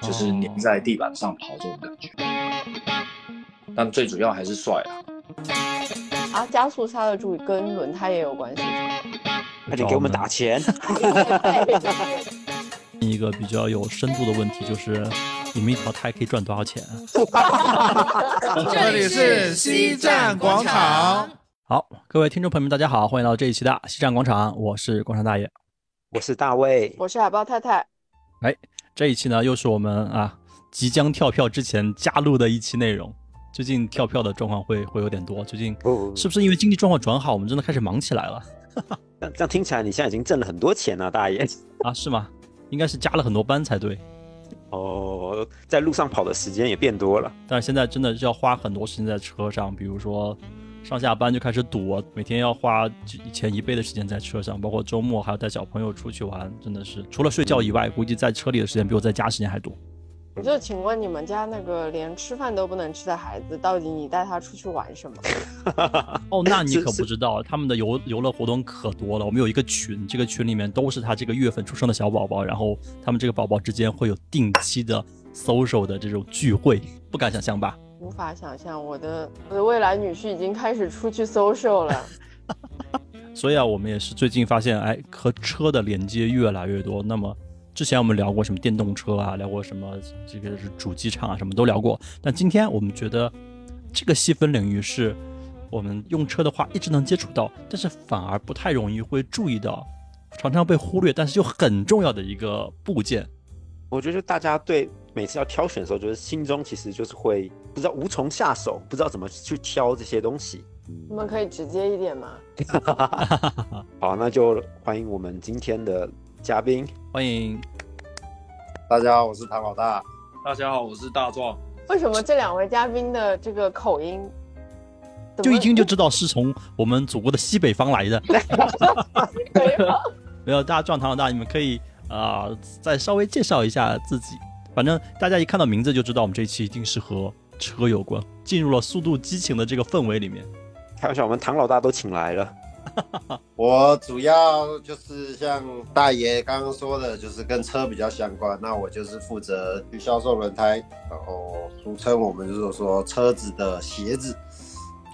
就是粘在地板上跑这种感觉。但最主要还是帅啊！啊，加速刹的注意跟轮胎也有关系。快点给我们打钱！一个比较有深度的问题就是，你们一条胎可以赚多少钱？这里是西站广场。好，各位听众朋友们，大家好，欢迎来到这一期的西站广场，我是广场大爷，我是大卫，我是海豹太太。哎，这一期呢，又是我们啊即将跳票之前加录的一期内容。最近跳票的状况会会有点多，最近是不是因为经济状况转好，我们真的开始忙起来了？这样听起来你现在已经挣了很多钱了，大爷 啊？是吗？应该是加了很多班才对。哦，在路上跑的时间也变多了，但是现在真的是要花很多时间在车上，比如说上下班就开始堵，每天要花以前一倍的时间在车上，包括周末还要带小朋友出去玩，真的是除了睡觉以外，估计在车里的时间比我在家时间还多。我就请问你们家那个连吃饭都不能吃的孩子，到底你带他出去玩什么？哦，那你可不知道，他们的游游乐活动可多了。我们有一个群，这个群里面都是他这个月份出生的小宝宝，然后他们这个宝宝之间会有定期的 social 的这种聚会，不敢想象吧？无法想象，我的我的未来女婿已经开始出去 social 了。所以啊，我们也是最近发现，哎，和车的连接越来越多。那么。之前我们聊过什么电动车啊，聊过什么这个是主机厂啊，什么都聊过。但今天我们觉得这个细分领域是我们用车的话一直能接触到，但是反而不太容易会注意到，常常被忽略，但是又很重要的一个部件。我觉得大家对每次要挑选的时候，就是心中其实就是会不知道无从下手，不知道怎么去挑这些东西。我们可以直接一点吗？好，那就欢迎我们今天的。嘉宾欢迎，大家好，我是唐老大。大家好，我是大壮。为什么这两位嘉宾的这个口音，就一听就知道是从我们祖国的西北方来的？没有，大壮、唐老大，你们可以啊，再稍微介绍一下自己。反正大家一看到名字就知道，我们这一期一定是和车有关，进入了速度激情的这个氛围里面。开玩笑，我们唐老大都请来了。我主要就是像大爷刚刚说的，就是跟车比较相关。那我就是负责去销售轮胎，然后俗称我们就是说车子的鞋子。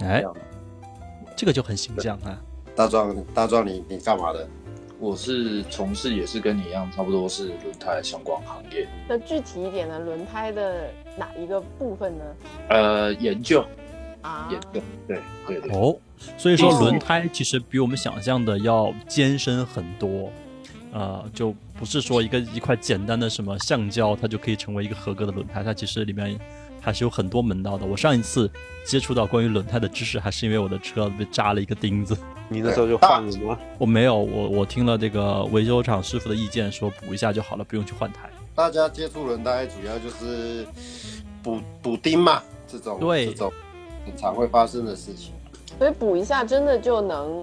哎，这个就很形象啊。大壮，大壮，你你干嘛的？我是从事也是跟你一样，差不多是轮胎相关行业。那具体一点呢？轮胎的哪一个部分呢？呃，研究。啊，研究对对对哦，所以说轮胎其实比我们想象的要艰深很多，呃，就不是说一个一块简单的什么橡胶它就可以成为一个合格的轮胎，它其实里面还是有很多门道的。我上一次接触到关于轮胎的知识，还是因为我的车被扎了一个钉子。你那时候就换了吗？我没有，我我听了这个维修厂师傅的意见，说补一下就好了，不用去换胎。大家接触轮胎主要就是补补钉嘛，这种对这种。很常会发生的事情，所以补一下真的就能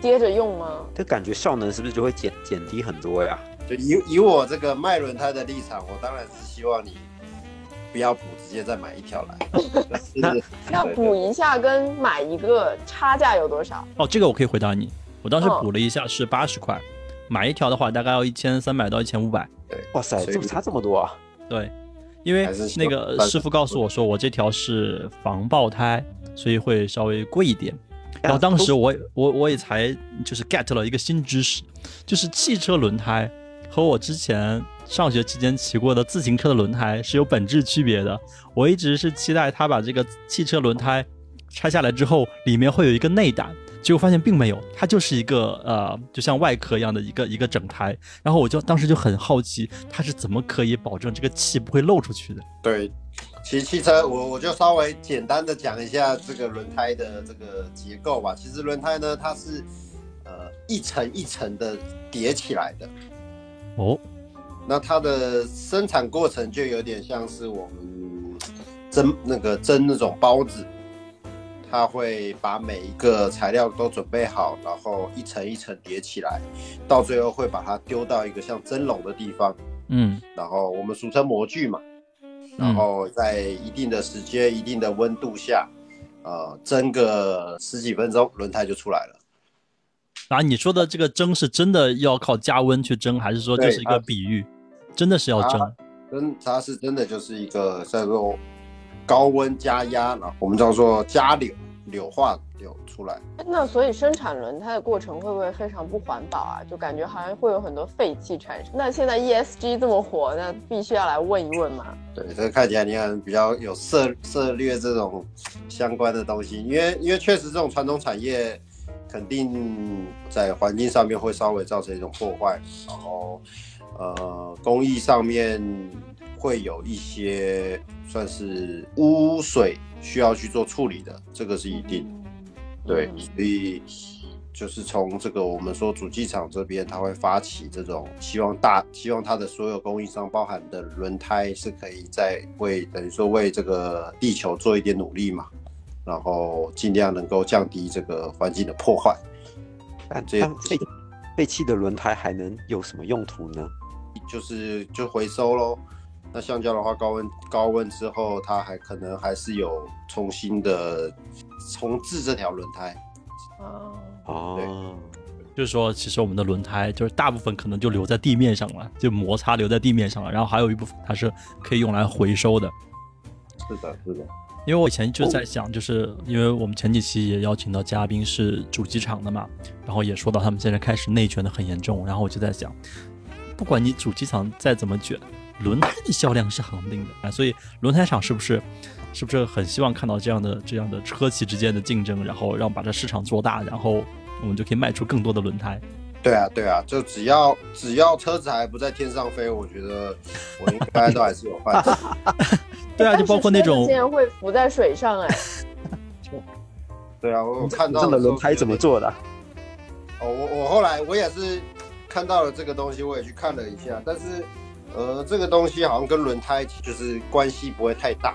接着用吗？这感觉效能是不是就会减减低很多呀？就以以我这个卖轮胎的立场，我当然是希望你不要补，直接再买一条来。那补一下跟买一个差价有多少？哦，这个我可以回答你。我当时补了一下是八十块，买一条的话大概要一千三百到一千五百。对，哇塞，这么差这么多啊？对。因为那个师傅告诉我说，我这条是防爆胎，所以会稍微贵一点。然后当时我我我也才就是 get 了一个新知识，就是汽车轮胎和我之前上学期间骑过的自行车的轮胎是有本质区别的。我一直是期待他把这个汽车轮胎拆下来之后，里面会有一个内胆。结果发现并没有，它就是一个呃，就像外壳一样的一个一个整胎。然后我就当时就很好奇，它是怎么可以保证这个气不会漏出去的？对，其实汽车我我就稍微简单的讲一下这个轮胎的这个结构吧。其实轮胎呢，它是呃一层一层的叠起来的。哦，那它的生产过程就有点像是我们蒸那个蒸那种包子。他会把每一个材料都准备好，然后一层一层叠起来，到最后会把它丢到一个像蒸笼的地方，嗯，然后我们俗称模具嘛，然后在一定的时间、一定的温度下，呃，蒸个十几分钟，轮胎就出来了。啊，你说的这个蒸是真的要靠加温去蒸，还是说这是一个比喻？真的是要蒸？真它是真的就是一个叫做高温加压，然后我们叫做加柳柳化柳出来。那所以生产轮胎的过程会不会非常不环保啊？就感觉好像会有很多废气产生。那现在 ESG 这么火，那必须要来问一问嘛。对，这个看起来你看比较有涉涉略这种相关的东西，因为因为确实这种传统产业肯定在环境上面会稍微造成一种破坏，然后呃工艺上面会有一些算是污水需要去做处理的，这个是一定。对，所以就是从这个我们说主机厂这边，他会发起这种希望大希望他的所有供应商包含的轮胎是可以在为等于说为这个地球做一点努力嘛，然后尽量能够降低这个环境的破坏。但这样废废弃的轮胎还能有什么用途呢？就是就回收喽。那橡胶的话，高温高温之后，它还可能还是有重新的重置这条轮胎。哦哦，就是说，其实我们的轮胎就是大部分可能就留在地面上了，就摩擦留在地面上了，然后还有一部分它是可以用来回收的。是的，是的。因为我以前就在想，就是因为我们前几期也邀请到嘉宾是主机厂的嘛，然后也说到他们现在开始内卷的很严重，然后我就在想，不管你主机厂再怎么卷。轮胎的销量是恒定的啊，所以轮胎厂是不是是不是很希望看到这样的这样的车企之间的竞争，然后让把这市场做大，然后我们就可以卖出更多的轮胎。对啊，对啊，就只要只要车子还不在天上飞，我觉得我应该都还是有饭吃。对啊，就包括那种竟然会浮在水上哎。对啊，我看到这的轮胎怎么做的？哦，我我后来我也是看到了这个东西，我也去看了一下，但是。呃，这个东西好像跟轮胎就是关系不会太大。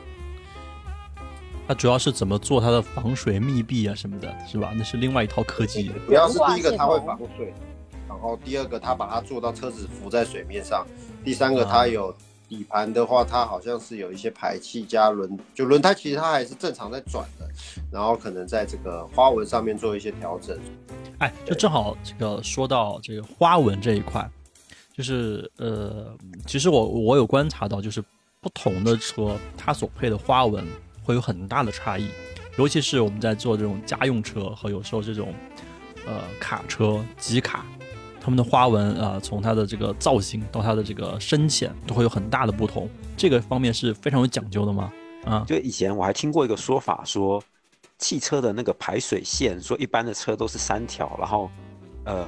它主要是怎么做它的防水密闭啊什么的，是吧？那是另外一套科技。主要是第一个它会防水，然后第二个它把它做到车子浮在水面上，第三个它有底盘的话，它好像是有一些排气加轮，就轮胎其实它还是正常在转的，然后可能在这个花纹上面做一些调整。哎，就正好这个说到这个花纹这一块。就是呃，其实我我有观察到，就是不同的车它所配的花纹会有很大的差异，尤其是我们在做这种家用车和有时候这种呃卡车、机卡，它们的花纹啊，从它的这个造型到它的这个深浅都会有很大的不同。这个方面是非常有讲究的吗？啊，就以前我还听过一个说法，说汽车的那个排水线，说一般的车都是三条，然后呃。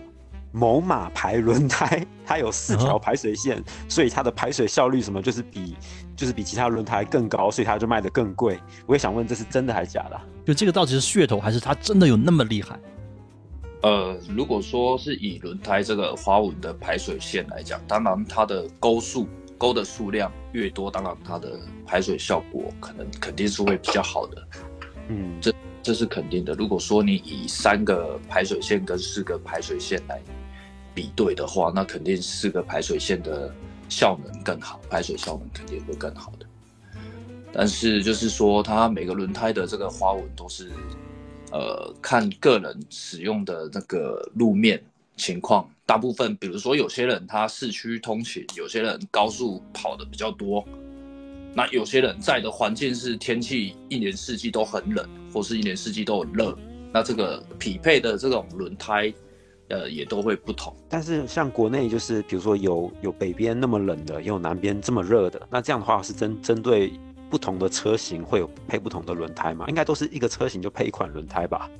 某马牌轮胎，它有四条排水线，所以它的排水效率什么就是比就是比其他轮胎更高，所以它就卖的更贵。我也想问，这是真的还是假的？就这个到底是噱头，还是它真的有那么厉害？呃，如果说是以轮胎这个花纹的排水线来讲，当然它的钩数钩的数量越多，当然它的排水效果可能肯定是会比较好的。嗯，这这是肯定的。如果说你以三个排水线跟四个排水线来。比对的话，那肯定四个排水线的效能更好，排水效能肯定会更好的。但是就是说，它每个轮胎的这个花纹都是，呃，看个人使用的那个路面情况。大部分，比如说有些人他市区通勤，有些人高速跑的比较多，那有些人在的环境是天气一年四季都很冷，或是一年四季都很热，那这个匹配的这种轮胎。呃，也都会不同，但是像国内就是，比如说有有北边那么冷的，也有南边这么热的，那这样的话是针针对不同的车型会有配不同的轮胎吗？应该都是一个车型就配一款轮胎吧？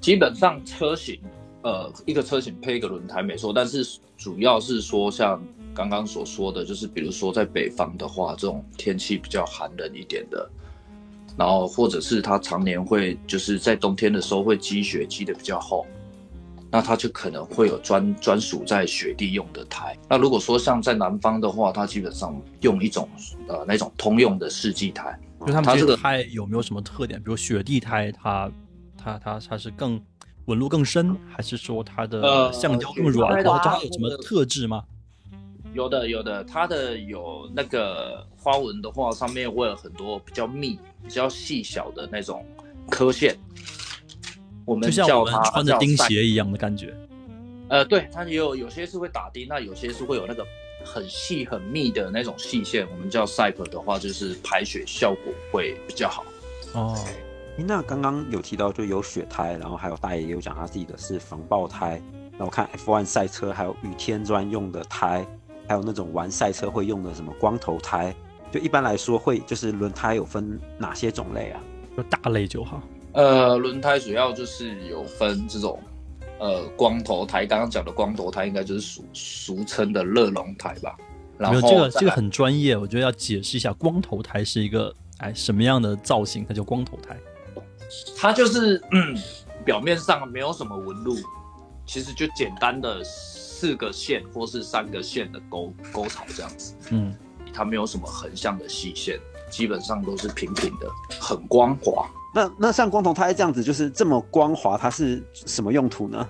基本上车型，呃，一个车型配一个轮胎没错，但是主要是说像刚刚所说的，就是比如说在北方的话，这种天气比较寒冷一点的，然后或者是它常年会就是在冬天的时候会积雪积的比较厚。那它就可能会有专专属在雪地用的胎。那如果说像在南方的话，它基本上用一种呃那种通用的四季胎。就他们这个胎有没有什么特点？比如雪地胎，它它它它是更纹路更深，还是说它的橡胶更软？它有什么特质吗？有的有的，它的有那个花纹的话，上面会有很多比较密、比较细小的那种刻线。我们就像我们穿着钉鞋一样的感觉，呃，对，它也有有些是会打钉，那有些是会有那个很细很密的那种细线，我们叫 Cyper 的话，就是排水效果会比较好。哦，那刚刚有提到就有雪胎，然后还有大爷也有讲他自己的是防爆胎。那我看 F1 赛车还有雨天专用的胎，还有那种玩赛车会用的什么光头胎。就一般来说会就是轮胎有分哪些种类啊？就大类就好。呃，轮胎主要就是有分这种。呃，光头胎，刚刚讲的光头胎应该就是俗俗称的热熔胎吧？然后这个这个很专业，我觉得要解释一下，光头胎是一个哎什么样的造型？它叫光头胎，它就是嗯，表面上没有什么纹路，其实就简单的四个线或是三个线的沟沟槽这样子。嗯，它没有什么横向的细线，基本上都是平平的，很光滑。那那像光头胎这样子，就是这么光滑，它是什么用途呢？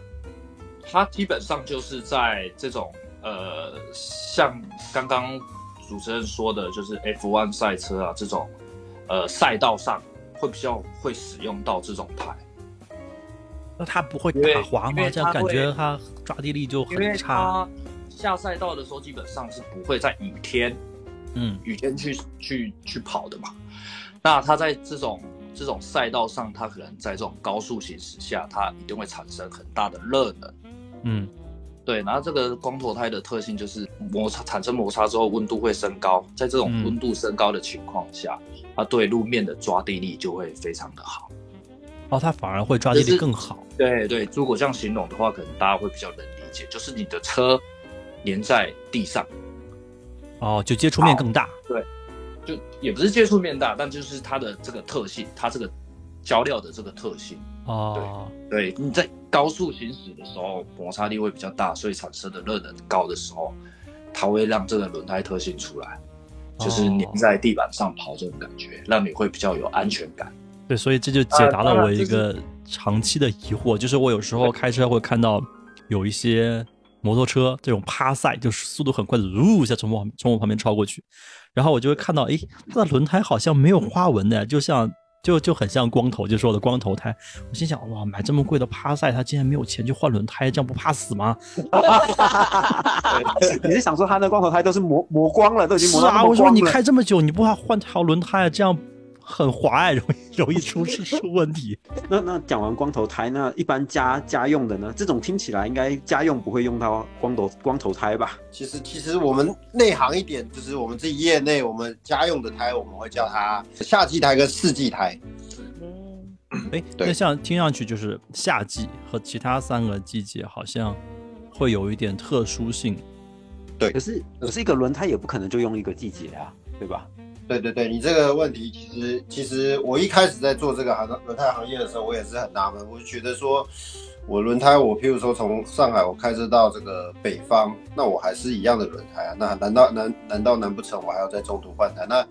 它基本上就是在这种呃，像刚刚主持人说的，就是 F1 赛车啊这种呃赛道上会比较会使用到这种胎。那它不会打滑吗？这样感觉它抓地力就很差。下赛道的时候基本上是不会在雨天，嗯，雨天去去去跑的嘛。那它在这种。这种赛道上，它可能在这种高速行驶下，它一定会产生很大的热能。嗯，对。然后这个光头胎的特性就是摩擦产生摩擦之后，温度会升高。在这种温度升高的情况下，它对路面的抓地力就会非常的好。哦，它反而会抓地力更好。对对，如果这样形容的话，可能大家会比较能理解，就是你的车粘在地上，哦，就接触面更大。对。就也不是接触面大，但就是它的这个特性，它这个胶料的这个特性哦。对，对，你在高速行驶的时候，摩擦力会比较大，所以产生的热能高的时候，它会让这个轮胎特性出来，就是粘在地板上跑这种感觉，让你会比较有安全感。对，所以这就解答了我一个长期的疑惑，就是我有时候开车会看到有一些摩托车这种趴赛，就是速度很快的，呜一下从我从我旁边超过去。然后我就会看到，哎，那轮胎好像没有花纹的，就像就就很像光头，就是我的光头胎。我心想，哇，买这么贵的趴赛，他竟然没有钱去换轮胎，这样不怕死吗？你是想说他的光头胎都是磨磨光了，都已经磨啊！我说你开这么久，你不怕换条轮胎，这样？很滑哎，容易容易出事出问题。那那讲完光头胎，那一般家家用的呢？这种听起来应该家用不会用到光头光头胎吧？其实其实我们内行一点，就是我们自己业内，我们家用的胎我们会叫它夏季胎跟四季胎。嗯，哎，那像听上去就是夏季和其他三个季节好像会有一点特殊性。对，可是可是一个轮胎也不可能就用一个季节啊，对吧？对对对，你这个问题其实其实我一开始在做这个行轮胎行业的时候，我也是很纳闷，我就觉得说，我轮胎我譬如说从上海我开车到这个北方，那我还是一样的轮胎啊，那难道难难道难不成我还要在中途换胎？那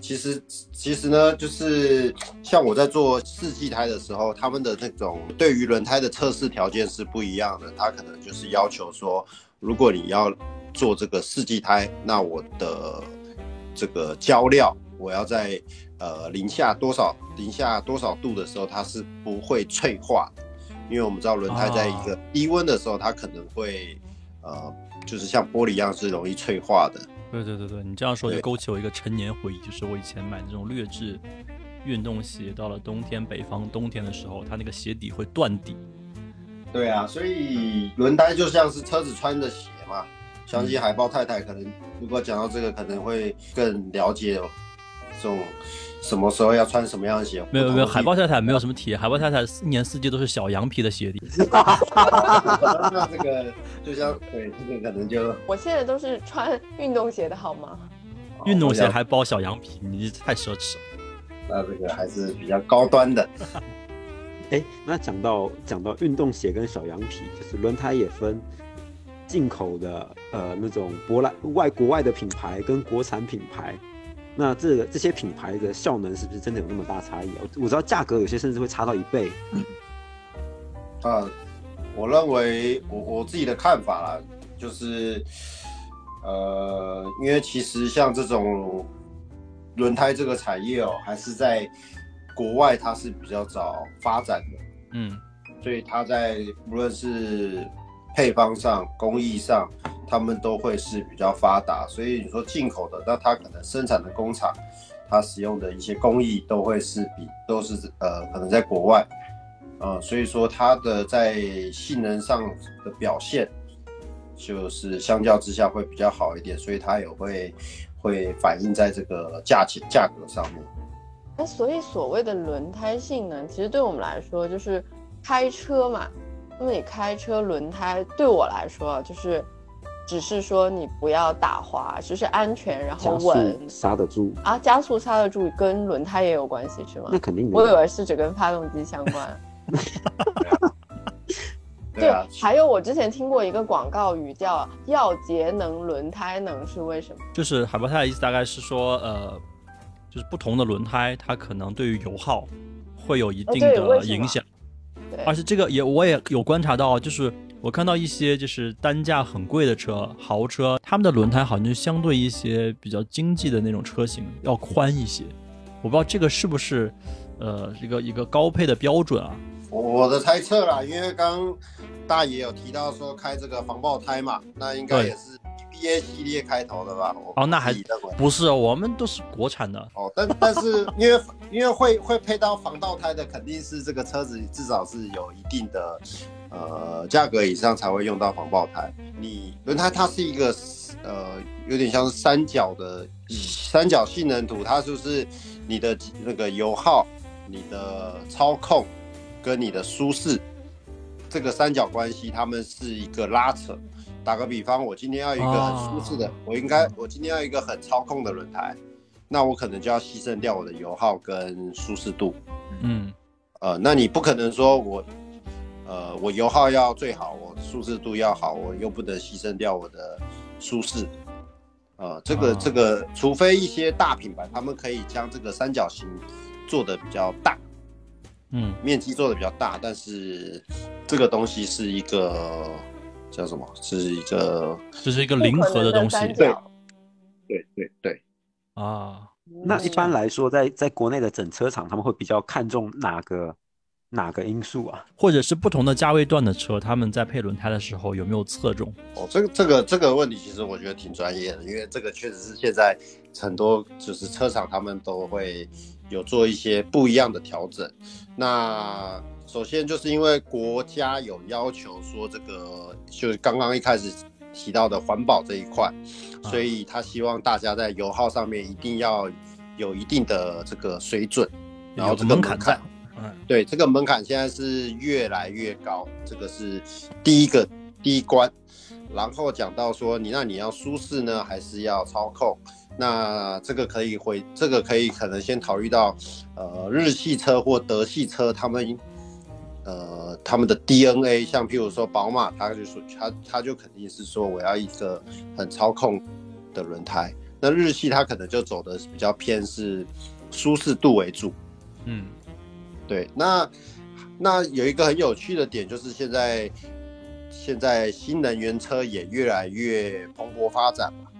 其实其实呢，就是像我在做四季胎的时候，他们的那种对于轮胎的测试条件是不一样的，他可能就是要求说，如果你要做这个四季胎，那我的这个胶料，我要在呃零下多少零下多少度的时候，它是不会脆化的，因为我们知道轮胎在一个低温的时候，它可能会呃就是像玻璃一样是容易脆化的。对对对对，你这样说就勾起我一个陈年回忆，就是我以前买这种劣质运动鞋，到了冬天北方冬天的时候，它那个鞋底会断底。对啊，所以轮胎就像是车子穿的鞋嘛。相信海豹太太可能，如果讲到这个，可能会更了解这种什么时候要穿什么样的鞋。没有没有，海豹太太没有什么体验，海豹太太一年四季都是小羊皮的鞋底。那这个就像对这个可能就，我现在都是穿运动鞋的好吗？运动鞋还包小羊皮，你太奢侈了。那这个还是比较高端的。哎，那讲到讲到运动鞋跟小羊皮，就是轮胎也分。进口的呃那种舶来外国外的品牌跟国产品牌，那这个这些品牌的效能是不是真的有那么大差异？我我知道价格有些甚至会差到一倍。啊，我认为我我自己的看法啦，就是呃，因为其实像这种轮胎这个产业哦，还是在国外它是比较早发展的，嗯，所以它在无论是配方上、工艺上，他们都会是比较发达。所以你说进口的，那它可能生产的工厂，它使用的一些工艺都会是比都是呃可能在国外，呃，所以说它的在性能上的表现，就是相较之下会比较好一点，所以它也会会反映在这个价钱价格上面。那所以所谓的轮胎性能，其实对我们来说就是开车嘛。那么你开车轮胎对我来说就是，只是说你不要打滑，就是安全，然后稳，刹得住啊，加速刹得住，跟轮胎也有关系是吗？那肯定。我以为是只跟发动机相关。对啊。还有我之前听过一个广告语叫“要节能轮胎能”，是为什么？就是海博泰的意思大概是说，呃。就是不同的轮胎，它可能对于油耗会有一定的影响，而且这个也我也有观察到，就是我看到一些就是单价很贵的车，豪车，他们的轮胎好像就相对一些比较经济的那种车型要宽一些，我不知道这个是不是呃一个一个高配的标准啊？我的猜测啦，因为刚大爷有提到说开这个防爆胎嘛，那应该也是。A 系列开头的吧？哦，那还不是，我们都是国产的。哦，但 但是因为因为会会配到防盗胎的，肯定是这个车子至少是有一定的呃价格以上才会用到防爆胎。你轮胎它是一个呃有点像是三角的三角性能图，它就是你的那个油耗、你的操控跟你的舒适这个三角关系，他们是一个拉扯。打个比方，我今天要一个很舒适的，我应该我今天要一个很操控的轮胎，那我可能就要牺牲掉我的油耗跟舒适度。嗯，呃，那你不可能说我，呃，我油耗要最好，我舒适度要好，我又不能牺牲掉我的舒适。呃，这个这个，除非一些大品牌，他们可以将这个三角形做的比较大，嗯，面积做的比较大，但是这个东西是一个。叫什么？是一个，这是一个零和的东西。对，对，对，对。啊，那一般来说，在在国内的整车厂，他们会比较看重哪个哪个因素啊？或者是不同的价位段的车，他们在配轮胎的时候有没有侧重？哦，这个这个这个问题，其实我觉得挺专业的，因为这个确实是现在很多就是车厂他们都会有做一些不一样的调整。那首先就是因为国家有要求说这个，就是刚刚一开始提到的环保这一块，所以他希望大家在油耗上面一定要有一定的这个水准，然后这个门槛在，嗯，对，这个门槛现在是越来越高，这个是第一个第一关。然后讲到说你那你要舒适呢，还是要操控？那这个可以回，这个可以可能先考虑到，呃，日系车或德系车他们。呃，他们的 DNA，像譬如说宝马，它就说它它就肯定是说我要一个很操控的轮胎。那日系它可能就走的比较偏是舒适度为主。嗯，对。那那有一个很有趣的点就是现在现在新能源车也越来越蓬勃发展嘛。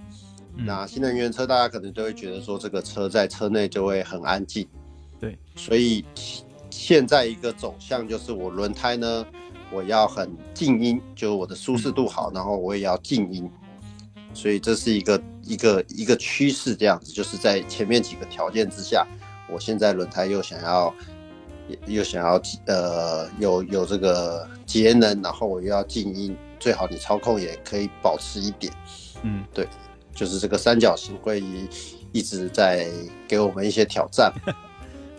那新能源车大家可能都会觉得说这个车在车内就会很安静。对，所以。现在一个走向就是我轮胎呢，我要很静音，就是我的舒适度好，然后我也要静音，所以这是一个一个一个趋势，这样子就是在前面几个条件之下，我现在轮胎又想要又想要呃有有这个节能，然后我又要静音，最好你操控也可以保持一点，嗯，对，就是这个三角形会一直在给我们一些挑战。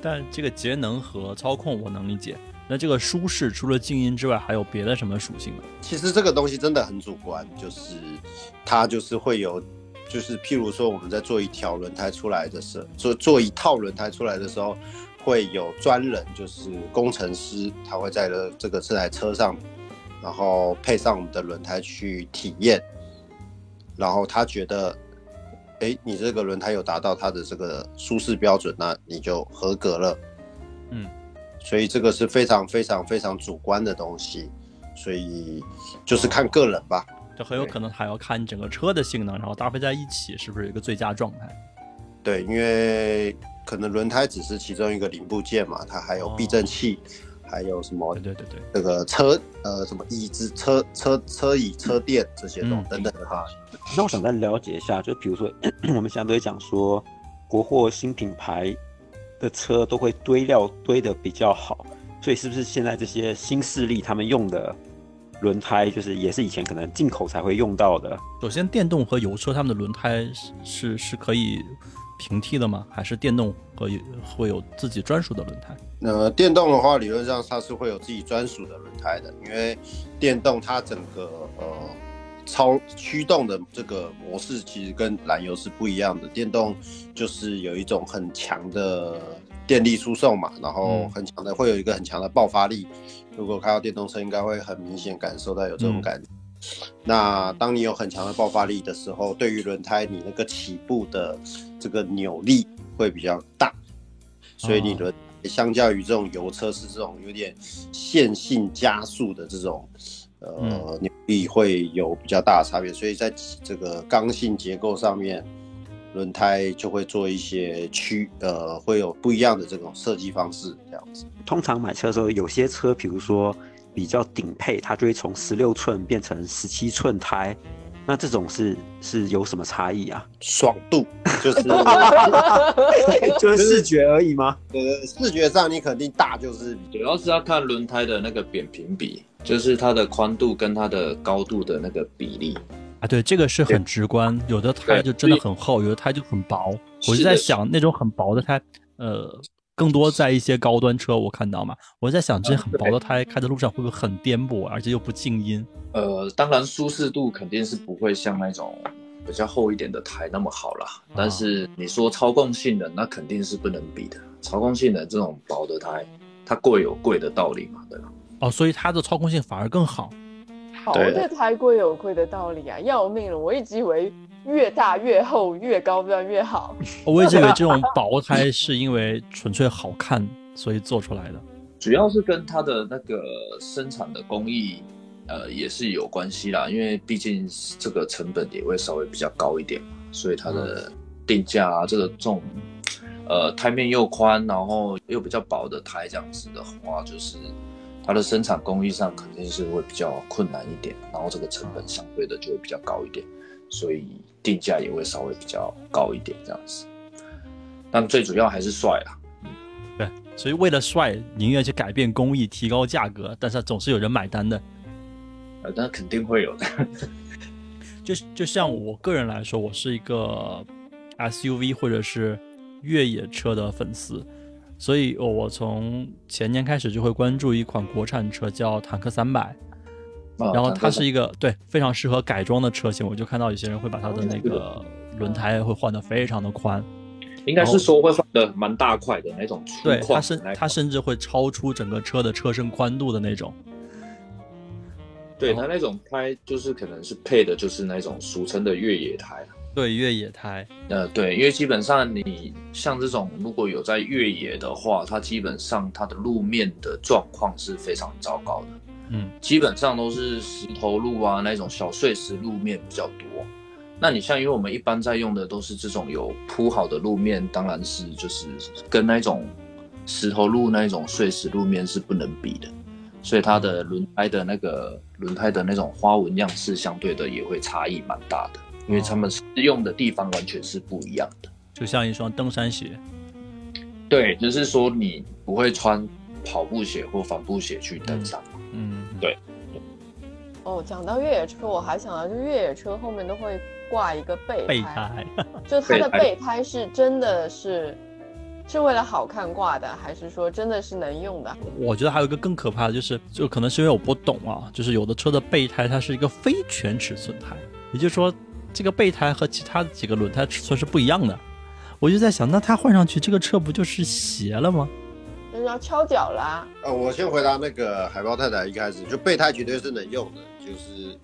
但这个节能和操控我能理解，那这个舒适除了静音之外，还有别的什么属性吗？其实这个东西真的很主观，就是它就是会有，就是譬如说我们在做一条轮胎出来的时候，做做一套轮胎出来的时候，会有专人，就是工程师，他会在这个这台车上，然后配上我们的轮胎去体验，然后他觉得。哎，你这个轮胎有达到它的这个舒适标准，那你就合格了。嗯，所以这个是非常非常非常主观的东西，所以就是看个人吧。这很有可能还要看你整个车的性能，然后搭配在一起是不是一个最佳状态。对，因为可能轮胎只是其中一个零部件嘛，它还有避震器，还有什么？对对对对，这个车呃什么椅子、车车车椅、车垫这些东等等的哈。那我想再了解一下，就比如说 我们现在都会讲说，国货新品牌的车都会堆料堆的比较好，所以是不是现在这些新势力他们用的轮胎，就是也是以前可能进口才会用到的？首先，电动和油车他们的轮胎是是可以。平替的吗？还是电动和会有自己专属的轮胎？呃，电动的话，理论上它是会有自己专属的轮胎的，因为电动它整个呃超驱动的这个模式其实跟燃油是不一样的。电动就是有一种很强的电力输送嘛，然后很强的会有一个很强的爆发力。如果开到电动车，应该会很明显感受到有这种感觉。那当你有很强的爆发力的时候，对于轮胎你那个起步的这个扭力会比较大，所以你轮相较于这种油车是这种有点线性加速的这种呃扭力会有比较大的差别，所以在这个刚性结构上面，轮胎就会做一些区呃会有不一样的这种设计方式这样子。通常买车的时候，有些车比如说。比较顶配，它就会从十六寸变成十七寸胎，那这种是是有什么差异啊？爽度就是 就是视觉而已吗？呃，视觉上你肯定大，就是主要是要看轮胎的那个扁平比，就是它的宽度跟它的高度的那个比例啊。对，这个是很直观，有的胎就真的很厚，有的胎就很薄。我就在想，那种很薄的胎，呃。更多在一些高端车，我看到嘛，我在想这些很薄的胎开在路上会不会很颠簸，而且又不静音？呃，当然舒适度肯定是不会像那种比较厚一点的胎那么好啦。但是你说操控性能，那肯定是不能比的。操控性能这种薄的胎，它贵有贵的道理嘛，对吧？哦，所以它的操控性反而更好。好的胎贵有贵的道理啊，要命了！我一直以为。越大越厚越高标越好。我一直以为这种 薄胎是因为纯粹好看，所以做出来的。主要是跟它的那个生产的工艺，呃，也是有关系啦。因为毕竟这个成本也会稍微比较高一点嘛，所以它的定价啊，这个这种，呃，胎面又宽，然后又比较薄的胎这样子的话，就是它的生产工艺上肯定是会比较困难一点，然后这个成本相对的就会比较高一点，所以。定价也会稍微比较高一点，这样子，但最主要还是帅啊，嗯，对，所以为了帅，宁愿去改变工艺，提高价格，但是总是有人买单的，呃，那肯定会有的，就就像我个人来说，我是一个 SUV 或者是越野车的粉丝，所以我从前年开始就会关注一款国产车，叫坦克三百。然后它是一个对非常适合改装的车型，我就看到有些人会把它的那个轮胎会换的非常的宽，应该是说会换的蛮大块的那种粗对，它甚它甚至会超出整个车的车身宽度的那种。对，它那种胎就是可能是配的就是那种俗称的越野胎。对，越野胎。呃，对，因为基本上你像这种如果有在越野的话，它基本上它的路面的状况是非常糟糕的。嗯，基本上都是石头路啊，那种小碎石路面比较多。那你像，因为我们一般在用的都是这种有铺好的路面，当然是就是跟那种石头路那种碎石路面是不能比的。所以它的轮胎的那个轮胎的那种花纹样式，相对的也会差异蛮大的，因为他们适用的地方完全是不一样的。就像一双登山鞋，对，就是说你不会穿跑步鞋或帆布鞋去登山。嗯，对。哦，讲到越野车，我还想到，就越野车后面都会挂一个备备胎，就它的备胎是真的是是为了好看挂的，还是说真的是能用的？我觉得还有一个更可怕的就是，就可能是因为我不懂啊，就是有的车的备胎它是一个非全尺寸胎，也就是说这个备胎和其他几个轮胎尺寸是不一样的。我就在想，那它换上去这个车不就是斜了吗？要敲脚啦！呃，我先回答那个海豹太太，一开始就备胎绝对是能用的，就是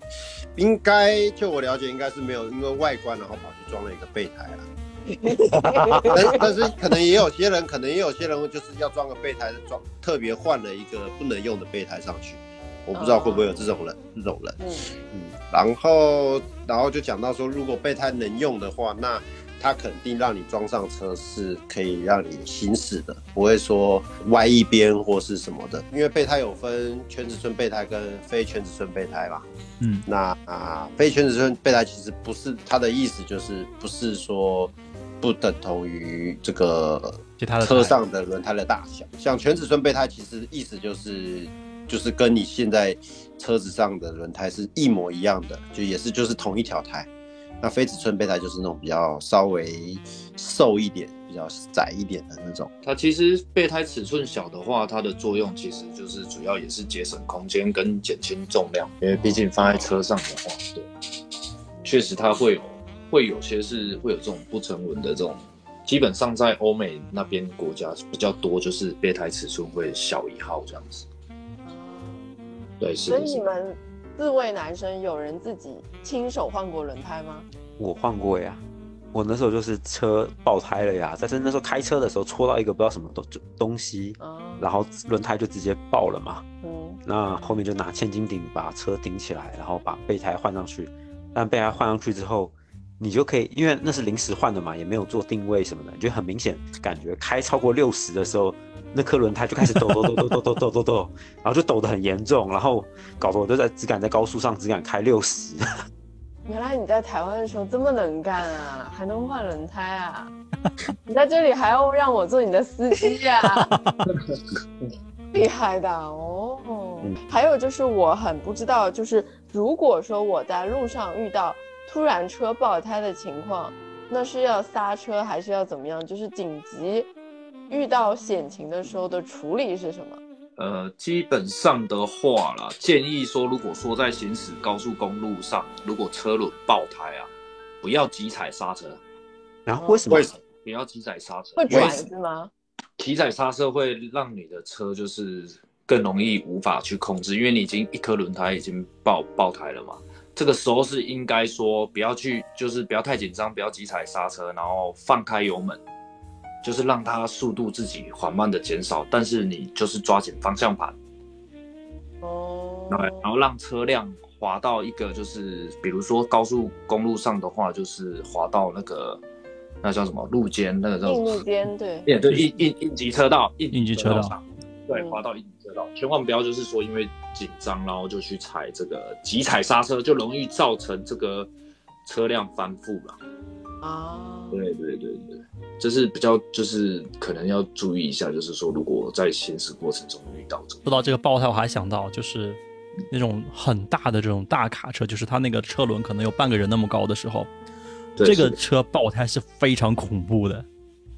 应该就我了解，应该是没有因为外观然后跑去装了一个备胎啊。但但是可能也有些人，可能也有些人就是要装个备胎，装特别换了一个不能用的备胎上去，我不知道会不会有这种人，这种人。嗯嗯。然后然后就讲到说，如果备胎能用的话，那它肯定让你装上车是可以让你行驶的，不会说歪一边或是什么的。因为备胎有分全尺寸备胎跟非全尺寸备胎嘛。嗯，那啊，非全尺寸备胎其实不是它的意思，就是不是说不等同于这个车上的轮胎的大小。像全尺寸备胎，其实意思就是就是跟你现在车子上的轮胎是一模一样的，就也是就是同一条胎。那非尺寸备胎就是那种比较稍微瘦一点、比较窄一点的那种。它其实备胎尺寸小的话，它的作用其实就是主要也是节省空间跟减轻重量，因为毕竟放在车上的话，对，确实它会有会有些是会有这种不成文的这种，基本上在欧美那边国家比较多，就是备胎尺寸会小一号这样子。对，是。所以你们。四位男生有人自己亲手换过轮胎吗？我换过呀，我那时候就是车爆胎了呀，但是那时候开车的时候戳到一个不知道什么东东西，然后轮胎就直接爆了嘛。嗯，那后面就拿千斤顶把车顶起来，然后把备胎换上去。但备胎换上去之后，你就可以，因为那是临时换的嘛，也没有做定位什么的，就很明显感觉开超过六十的时候。那颗轮胎就开始抖抖抖抖抖抖抖抖抖，然后就抖得很严重，然后搞得我都在只敢在高速上只敢开六十。原来你在台湾的时候这么能干啊，还能换轮胎啊！你在这里还要让我做你的司机呀？厉害的哦！还有就是我很不知道，就是如果说我在路上遇到突然车爆胎的情况，那是要刹车还是要怎么样？就是紧急。遇到险情的时候的处理是什么？呃，基本上的话啦，建议说，如果说在行驶高速公路上，如果车轮爆胎啊，不要急踩刹车。然后为什么？不要急踩刹车？会转是吗？急踩刹车会让你的车就是更容易无法去控制，因为你已经一颗轮胎已经爆爆胎了嘛。这个时候是应该说不要去，就是不要太紧张，不要急踩刹车，然后放开油门。就是让它速度自己缓慢的减少，但是你就是抓紧方向盘，哦，对，然后让车辆滑到一个就是，比如说高速公路上的话，就是滑到那个那叫什么路肩那个叫路肩，对，也对应应应急车道应应急车道上，对，滑到应急车道，千万不要就是说因为紧张然后就去踩这个急踩刹车，就容易造成这个车辆翻覆了。啊，对对对对。这是比较，就是可能要注意一下，就是说，如果在行驶过程中遇到，说到这个爆胎，我还想到就是那种很大的这种大卡车，就是它那个车轮可能有半个人那么高的时候，这个车爆胎是非常恐怖的。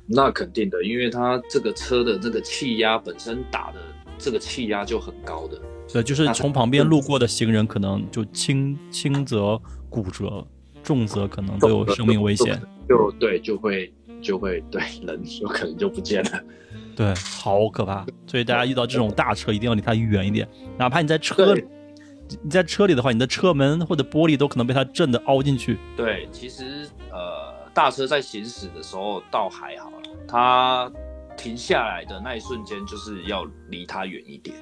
那肯定的，因为它这个车的这个气压本身打的这个气压就很高的，对，就是从旁边路过的行人可能就轻轻则骨折，重则可能都有生命危险，就对，就会。就会对人有可能就不见了，对，好可怕。所以大家遇到这种大车，一定要离它远一点。哪怕你在车里，你在车里的话，你的车门或者玻璃都可能被它震的凹进去。对，其实呃，大车在行驶的时候倒还好了，它停下来的那一瞬间就是要离它远一点。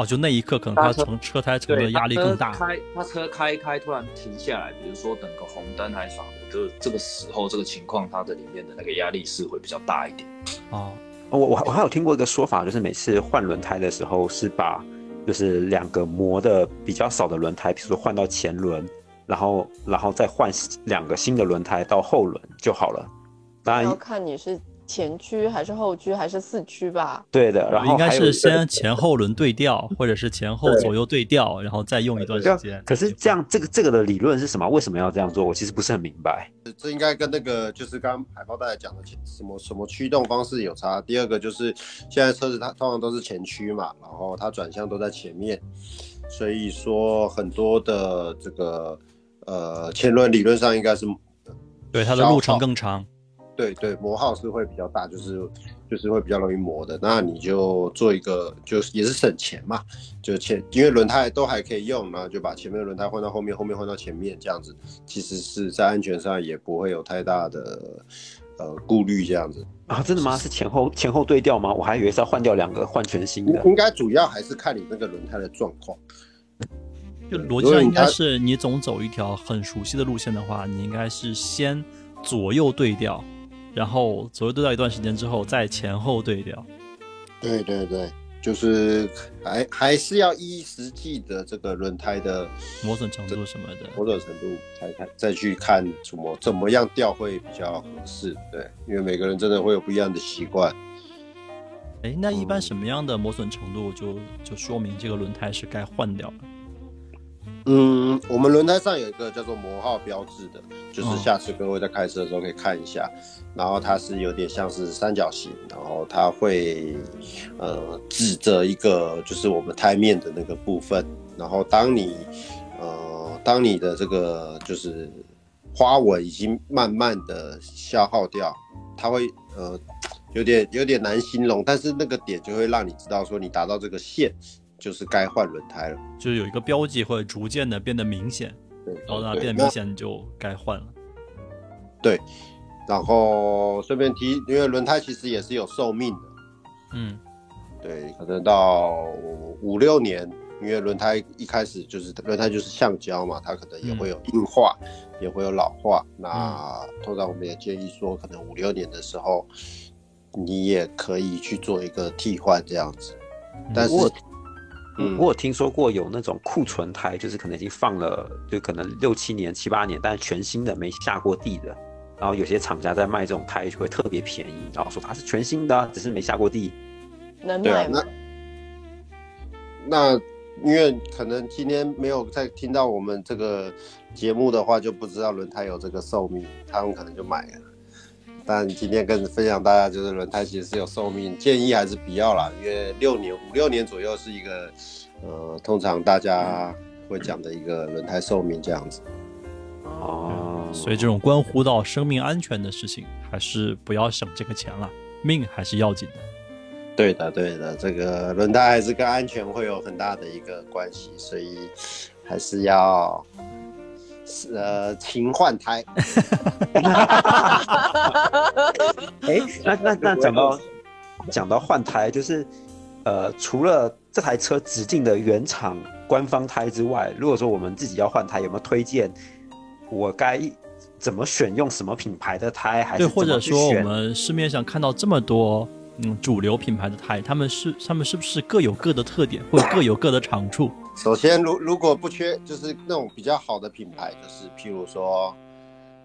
哦，就那一刻，可能他从车胎承的压力更大。开，他车开开，突然停下来，比如说等个红灯还是啥的，就这个时候这个情况，它的里面的那个压力是会比较大一点。哦，我我我还有听过一个说法，就是每次换轮胎的时候，是把就是两个磨的比较少的轮胎，比如说换到前轮，然后然后再换两个新的轮胎到后轮就好了。当然要看你是。前驱还是后驱还是四驱吧？对的，然后应该是先前后轮对调，或者是前后左右对调，然后再用一段时间。可是这样，这个这个的理论是什么？为什么要这样做？我其实不是很明白。这应该跟那个就是刚刚海豹大家讲的什么什么驱动方式有差。第二个就是现在车子它通常都是前驱嘛，然后它转向都在前面，所以说很多的这个呃前轮理论上应该是对它的路程更长。对对，磨耗是会比较大，就是就是会比较容易磨的。那你就做一个，就是也是省钱嘛，就前因为轮胎都还可以用，然后就把前面的轮胎换到后面，后面换到前面，这样子其实是在安全上也不会有太大的呃顾虑，这样子啊？真的吗？是前后前后对调吗？我还以为是要换掉两个，换全新的。应该主要还是看你那个轮胎的状况。就逻辑上应该是你总走一条很熟悉的路线的话，你应该是先。左右对调，然后左右对调一段时间之后再前后对调。对对对。就是还还是要依实际的这个轮胎的磨损程度什么的，磨损程度才看再去看怎么怎么样调会比较合适。对，因为每个人真的会有不一样的习惯。哎，那一般什么样的磨损程度就就说明这个轮胎是该换掉了？嗯，我们轮胎上有一个叫做磨耗标志的，就是下次各位在开车的时候可以看一下。然后它是有点像是三角形，然后它会呃指着一个就是我们胎面的那个部分。然后当你呃当你的这个就是花纹已经慢慢的消耗掉，它会呃有点有点难形容，但是那个点就会让你知道说你达到这个线。就是该换轮胎了，就是有一个标记会逐渐的变得明显，然后它变得明显就该换了。对，然后顺便提，因为轮胎其实也是有寿命的，嗯，对，可能到五六年，因为轮胎一开始就是轮胎就是橡胶嘛，它可能也会有硬化，也会有老化。那通常我们也建议说，可能五六年的时候，你也可以去做一个替换这样子，但是。我有听说过有那种库存胎，就是可能已经放了，就可能六七年、七八年，但是全新的没下过地的。然后有些厂家在卖这种胎就会特别便宜，然后说它是全新的，只是没下过地。能买吗？那因为可能今天没有在听到我们这个节目的话，就不知道轮胎有这个寿命，他们可能就买了。但今天跟分享大家，就是轮胎其实是有寿命，建议还是不要啦，因为六年五六年左右是一个，呃，通常大家会讲的一个轮胎寿命这样子。哦，所以这种关乎到生命安全的事情，还是不要省这个钱了，命还是要紧的。对的，对的，这个轮胎还是跟安全会有很大的一个关系，所以还是要。呃，勤换胎。哎，那那那讲到讲到换胎，就是呃，除了这台车指定的原厂官方胎之外，如果说我们自己要换胎，有没有推荐？我该怎么选用什么品牌的胎？还是或者说我们市面上看到这么多嗯主流品牌的胎，他们是他们是不是各有各的特点，或者各有各的长处？首先，如如果不缺，就是那种比较好的品牌，就是譬如说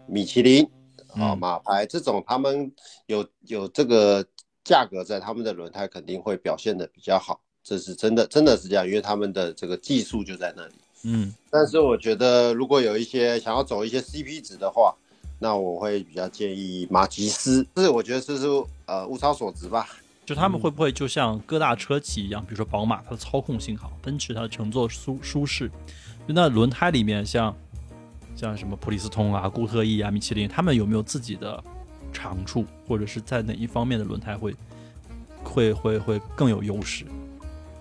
米其林啊、马牌这种，他们有有这个价格在，他们的轮胎肯定会表现的比较好，这是真的，真的是这样，因为他们的这个技术就在那里。嗯，但是我觉得，如果有一些想要走一些 CP 值的话，那我会比较建议马吉斯，是我觉得这是呃物超所值吧。就他们会不会就像各大车企一样，比如说宝马，它的操控性好；奔驰它的乘坐舒舒适。就那轮胎里面，像像什么普利司通啊、固特异啊、米其林，他们有没有自己的长处，或者是在哪一方面的轮胎会会会会更有优势？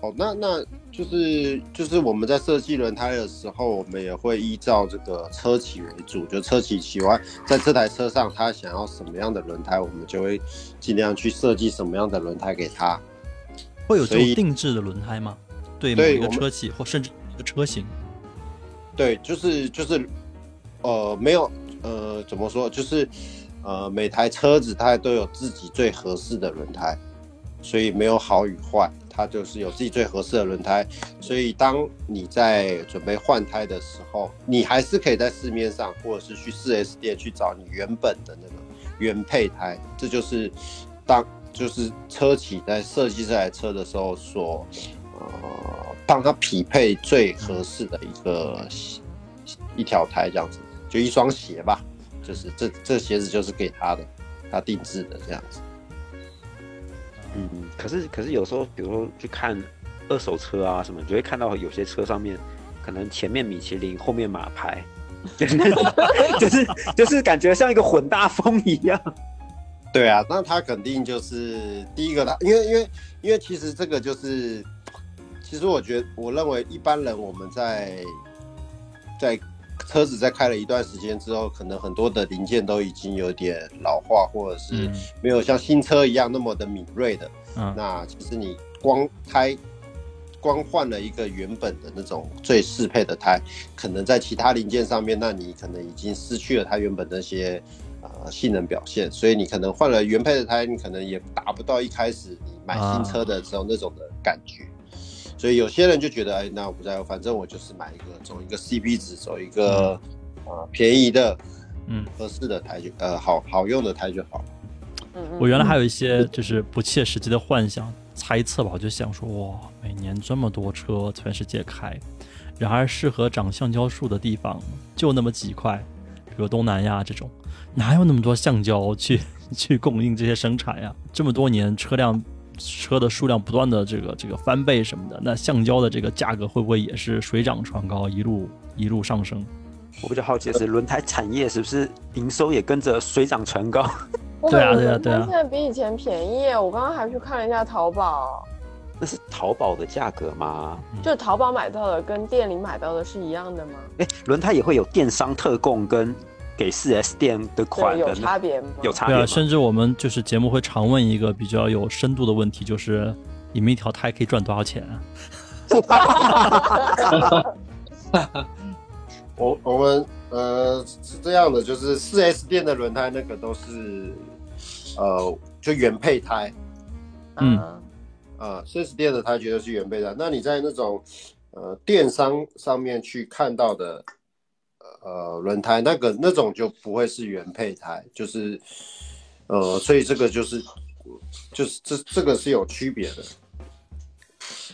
哦，那那就是就是我们在设计轮胎的时候，我们也会依照这个车企为主，就车企喜欢在这台车上，他想要什么样的轮胎，我们就会尽量去设计什么样的轮胎给他。会有这种定制的轮胎吗？对每个车企或甚至一个车型？对，就是就是呃，没有呃，怎么说？就是呃，每台车子它都有自己最合适的轮胎，所以没有好与坏。它就是有自己最合适的轮胎，所以当你在准备换胎的时候，你还是可以在市面上或者是去四 S 店去找你原本的那个原配胎。这就是当就是车企在设计这台车的时候所呃帮它匹配最合适的一个一条胎，这样子就一双鞋吧，就是这这鞋子就是给他的，他定制的这样子。嗯，可是可是有时候，比如说去看二手车啊什么，就会看到有些车上面可能前面米其林，后面马牌，就是就是感觉像一个混大风一样。对啊，那他肯定就是第一个，他因为因为因为其实这个就是，其实我觉得我认为一般人我们在在。车子在开了一段时间之后，可能很多的零件都已经有点老化，或者是没有像新车一样那么的敏锐的。嗯，那其实你光胎光换了一个原本的那种最适配的胎，可能在其他零件上面，那你可能已经失去了它原本那些呃性能表现，所以你可能换了原配的胎，你可能也达不到一开始你买新车的时候那种的感觉。所以有些人就觉得，哎，那我不在乎，反正我就是买一个走一个 CP 值，走一个呃便宜的，嗯，合适的台就呃好好用的台就好。嗯我原来还有一些就是不切实际的幻想猜测吧，我就想说，哇，每年这么多车全世界开，然而适合长橡胶树的地方就那么几块，比如东南亚这种，哪有那么多橡胶去 去供应这些生产呀？这么多年车辆。车的数量不断的这个这个翻倍什么的，那橡胶的这个价格会不会也是水涨船高，一路一路上升？我比较好奇的是，轮胎产业是不是营收也跟着水涨船高？对啊对啊对啊！现在比以前便宜，我刚刚还去看了一下淘宝。那是淘宝的价格吗？就淘宝买到的跟店里买到的是一样的吗？哎，轮胎也会有电商特供跟。给四 S 店的款有差别吗？有差别。对啊，甚至我们就是节目会常问一个比较有深度的问题，就是你们一条胎可以赚多少钱啊？我我们呃是这样的，就是四 S 店的轮胎那个都是呃就原配胎，嗯啊四 S 店的胎绝对是原配胎。那你在那种呃电商上面去看到的。呃，轮胎那个那种就不会是原配胎，就是，呃，所以这个就是，就是这这个是有区别的。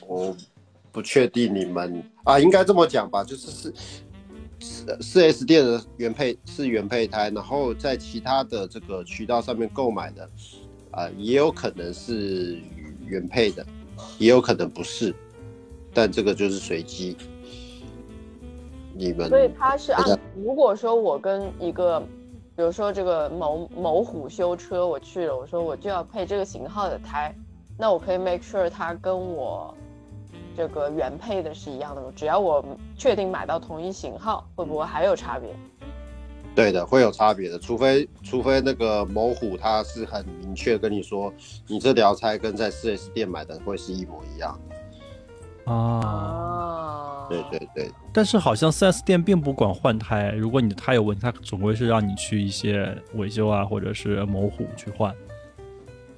我不确定你们啊，应该这么讲吧，就是是四四 S 店的原配是原配胎，然后在其他的这个渠道上面购买的，啊，也有可能是原配的，也有可能不是，但这个就是随机。所以他是按，如果说我跟一个，比如说这个某某虎修车，我去了，我说我就要配这个型号的胎，那我可以 make sure 它跟我这个原配的是一样的吗？只要我确定买到同一型号，会不会还有差别？对的，会有差别的，除非除非那个某虎他是很明确跟你说，你这条胎跟在四 S 店买的会是一模一样。啊，对对对，但是好像 4S 店并不管换胎，如果你的胎有问题，它总归是让你去一些维修啊，或者是某虎去换。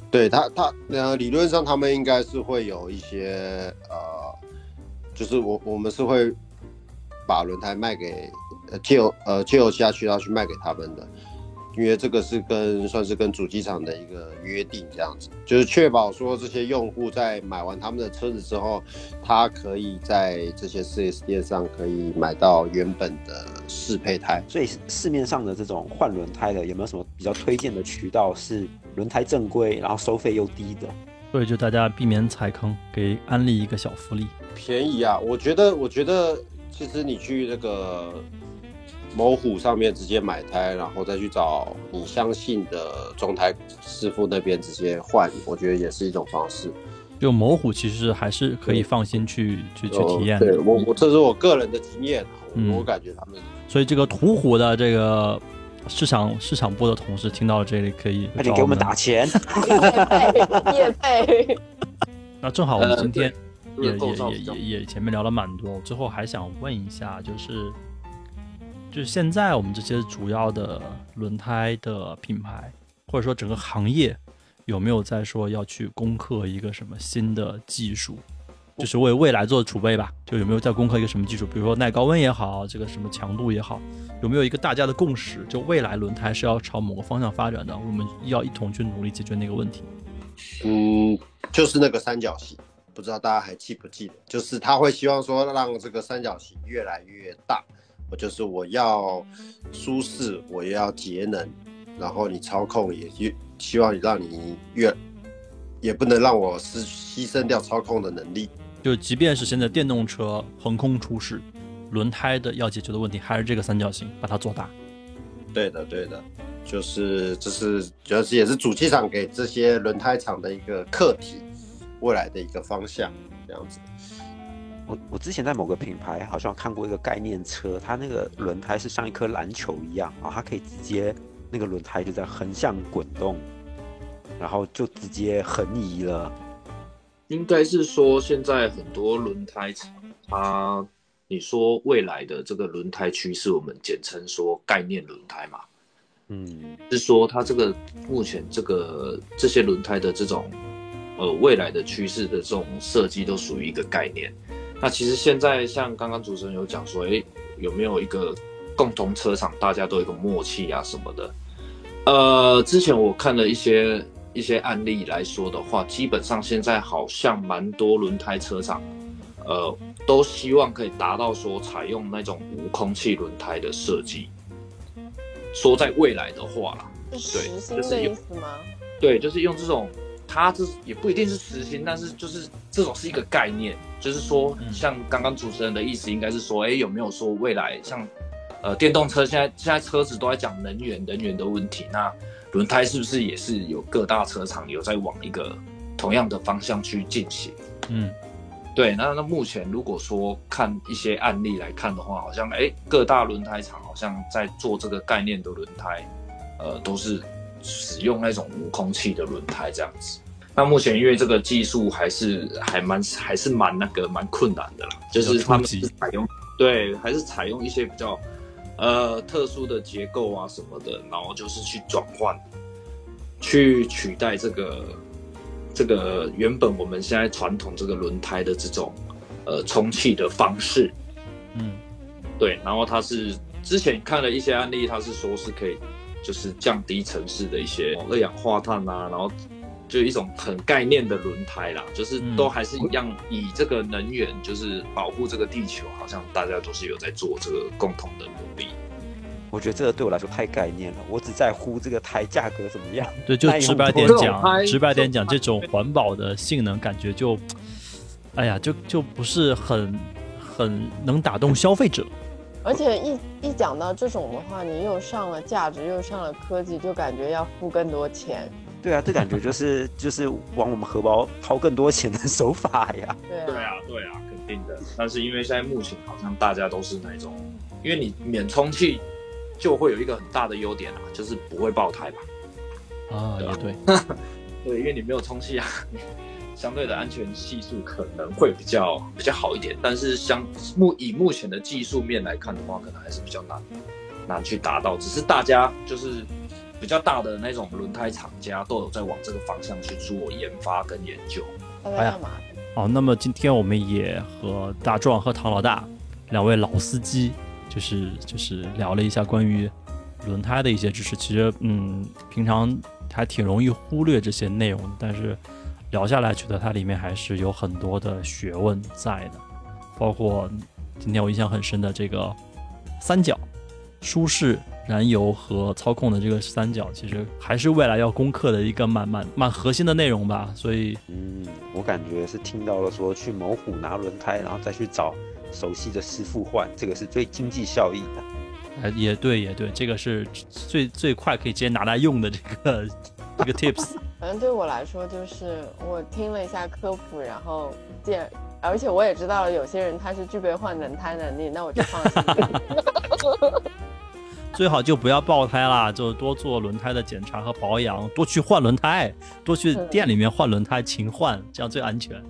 对他，他呃，理论上他们应该是会有一些呃，就是我我们是会把轮胎卖给呃借由呃借由其他渠道去卖给他们的。因为这个是跟算是跟主机厂的一个约定，这样子就是确保说这些用户在买完他们的车子之后，他可以在这些四 S 店上可以买到原本的适配胎。所以市面上的这种换轮胎的，有没有什么比较推荐的渠道是轮胎正规，然后收费又低的？所以就大家避免踩坑，给安利一个小福利，便宜啊！我觉得，我觉得其实你去那个。某虎上面直接买胎，然后再去找你相信的中胎师傅那边直接换，我觉得也是一种方式。就某虎其实还是可以放心去去去体验的。对我我这是我个人的经验，我感觉他们。所以这个途虎的这个市场市场部的同事听到这里可以快点给我们打钱，业配。那正好我们今天也也也也也前面聊了蛮多，最后还想问一下，就是。就是现在我们这些主要的轮胎的品牌，或者说整个行业，有没有在说要去攻克一个什么新的技术，就是为未来做储备吧？就有没有在攻克一个什么技术？比如说耐高温也好，这个什么强度也好，有没有一个大家的共识？就未来轮胎是要朝某个方向发展的，我们要一同去努力解决那个问题。嗯，就是那个三角形，不知道大家还记不记得？就是他会希望说让这个三角形越来越大。就是我要舒适，我也要节能，然后你操控也越希望让你越，也不能让我失牺牲掉操控的能力。就即便是现在电动车横空出世，轮胎的要解决的问题还是这个三角形，把它做大。对的，对的，就是这是主要是也是主机厂给这些轮胎厂的一个课题，未来的一个方向，这样子。我我之前在某个品牌好像看过一个概念车，它那个轮胎是像一颗篮球一样啊，它可以直接那个轮胎就在横向滚动，然后就直接横移了。应该是说现在很多轮胎厂，它你说未来的这个轮胎趋势，我们简称说概念轮胎嘛。嗯，是说它这个目前这个这些轮胎的这种呃未来的趋势的这种设计都属于一个概念。那其实现在像刚刚主持人有讲说，哎，有没有一个共同车厂大家都有一个默契啊什么的？呃，之前我看了一些一些案例来说的话，基本上现在好像蛮多轮胎车厂，呃，都希望可以达到说采用那种无空气轮胎的设计。说在未来的话啦，是实心的意思吗？对，就是用这种，它这也不一定是实心，但是就是这种是一个概念，就是说，像刚刚主持人的意思，应该是说，哎，有没有说未来像，呃，电动车现在现在车子都在讲能源能源的问题，那轮胎是不是也是有各大车厂有在往一个同样的方向去进行？嗯。对，那那目前如果说看一些案例来看的话，好像哎各大轮胎厂好像在做这个概念的轮胎，呃，都是使用那种无空气的轮胎这样子。那目前因为这个技术还是还蛮还是蛮那个蛮困难的啦，就是他们是采用对，还是采用一些比较呃特殊的结构啊什么的，然后就是去转换，去取代这个。这个原本我们现在传统这个轮胎的这种，呃，充气的方式，嗯，对，然后它是之前看了一些案例，它是说是可以，就是降低城市的一些二氧化碳啊，然后就一种很概念的轮胎啦，就是都还是一样以这个能源，就是保护这个地球，好像大家都是有在做这个共同的努力。我觉得这个对我来说太概念了，我只在乎这个胎价格怎么样。对，就直白点讲，直白点讲，这种环保的性能感觉就，哎呀，就就不是很很能打动消费者。而且一一讲到这种的话，你又上了价值，又上了科技，就感觉要付更多钱。对啊，这感觉就是就是往我们荷包掏更多钱的手法呀。对对啊，对啊，肯定的。但是因为现在目前好像大家都是那种，因为你免充气。就会有一个很大的优点啊，就是不会爆胎吧？啊，也对，对，因为你没有充气啊，相对的安全系数可能会比较比较好一点。但是相目以目前的技术面来看的话，可能还是比较难难去达到。只是大家就是比较大的那种轮胎厂家都有在往这个方向去做研发跟研究。哎呀，哦，那么今天我们也和大壮和唐老大两位老司机。就是就是聊了一下关于轮胎的一些知识，其实嗯，平常还挺容易忽略这些内容，但是聊下来觉得它里面还是有很多的学问在的，包括今天我印象很深的这个三角舒适、燃油和操控的这个三角，其实还是未来要攻克的一个蛮蛮蛮核心的内容吧。所以嗯，我感觉是听到了说去某虎拿轮胎，然后再去找。熟悉的师傅换，这个是最经济效益的。哎，也对，也对，这个是最最快可以直接拿来用的这个这个 tips。反正对我来说，就是我听了一下科普，然后见，而且我也知道了有些人他是具备换轮胎能力，那我就放心。最好就不要爆胎啦，就多做轮胎的检查和保养，多去换轮胎，多去店里面换轮胎，勤换，这样最安全。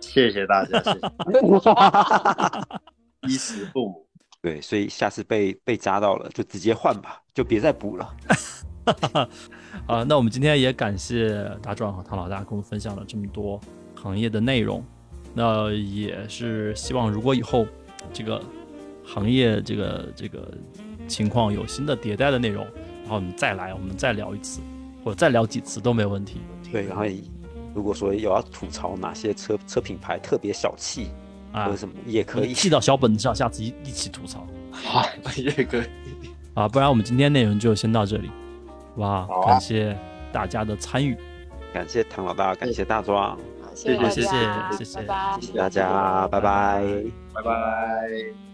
谢谢大家，谢谢。衣食父母，对，所以下次被被扎到了，就直接换吧，就别再补了。啊，那我们今天也感谢大壮和唐老大跟我们分享了这么多行业的内容。那也是希望，如果以后这个行业这个这个情况有新的迭代的内容，然后我们再来，我们再聊一次，或者再聊几次都没有问题。对，然后。如果说有要吐槽哪些车车品牌特别小气啊，或者什么也可以记到小本子上，下次一一起吐槽。好，也可以。啊，不然我们今天内容就先到这里，好不好？感谢大家的参与，感谢唐老大，感谢大壮，谢谢谢谢谢谢，谢谢大家，拜拜，拜拜。